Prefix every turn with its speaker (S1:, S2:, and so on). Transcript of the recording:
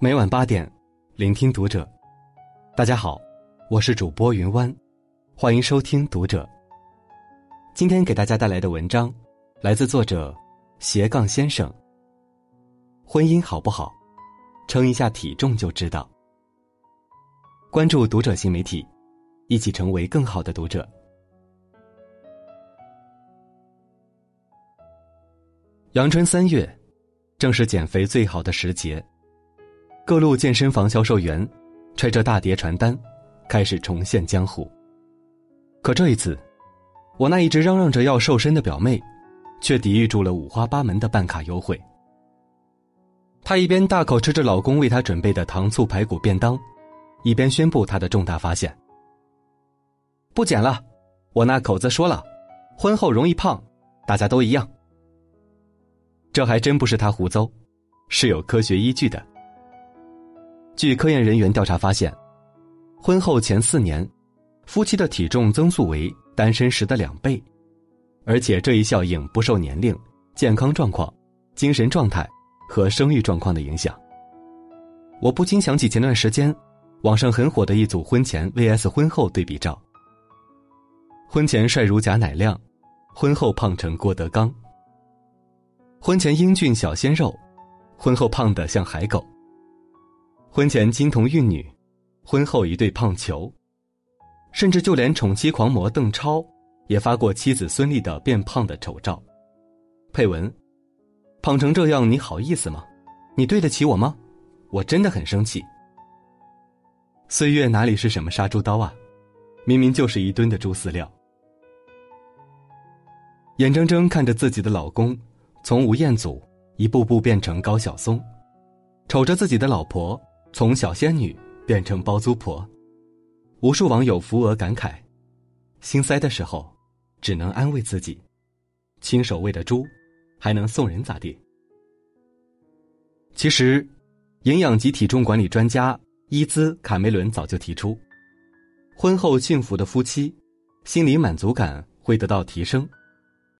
S1: 每晚八点，聆听读者。大家好，我是主播云湾，欢迎收听读者。今天给大家带来的文章，来自作者斜杠先生。婚姻好不好，称一下体重就知道。关注读者新媒体，一起成为更好的读者。阳春三月，正是减肥最好的时节。各路健身房销售员揣着大叠传单，开始重现江湖。可这一次，我那一直嚷嚷着要瘦身的表妹，却抵御住了五花八门的办卡优惠。她一边大口吃着老公为她准备的糖醋排骨便当，一边宣布她的重大发现：不减了！我那口子说了，婚后容易胖，大家都一样。这还真不是她胡诌，是有科学依据的。据科研人员调查发现，婚后前四年，夫妻的体重增速为单身时的两倍，而且这一效应不受年龄、健康状况、精神状态和生育状况的影响。我不禁想起前段时间网上很火的一组婚前 vs 婚后对比照：婚前帅如贾乃亮，婚后胖成郭德纲；婚前英俊小鲜肉，婚后胖得像海狗。婚前金童玉女，婚后一对胖球，甚至就连宠妻狂魔邓超，也发过妻子孙俪的变胖的丑照，配文：“胖成这样你好意思吗？你对得起我吗？我真的很生气。”岁月哪里是什么杀猪刀啊，明明就是一吨的猪饲料。眼睁睁看着自己的老公从吴彦祖一步步变成高晓松，瞅着自己的老婆。从小仙女变成包租婆，无数网友扶额感慨：心塞的时候，只能安慰自己，亲手喂的猪，还能送人咋地？其实，营养及体重管理专家伊兹卡梅伦早就提出，婚后幸福的夫妻，心理满足感会得到提升，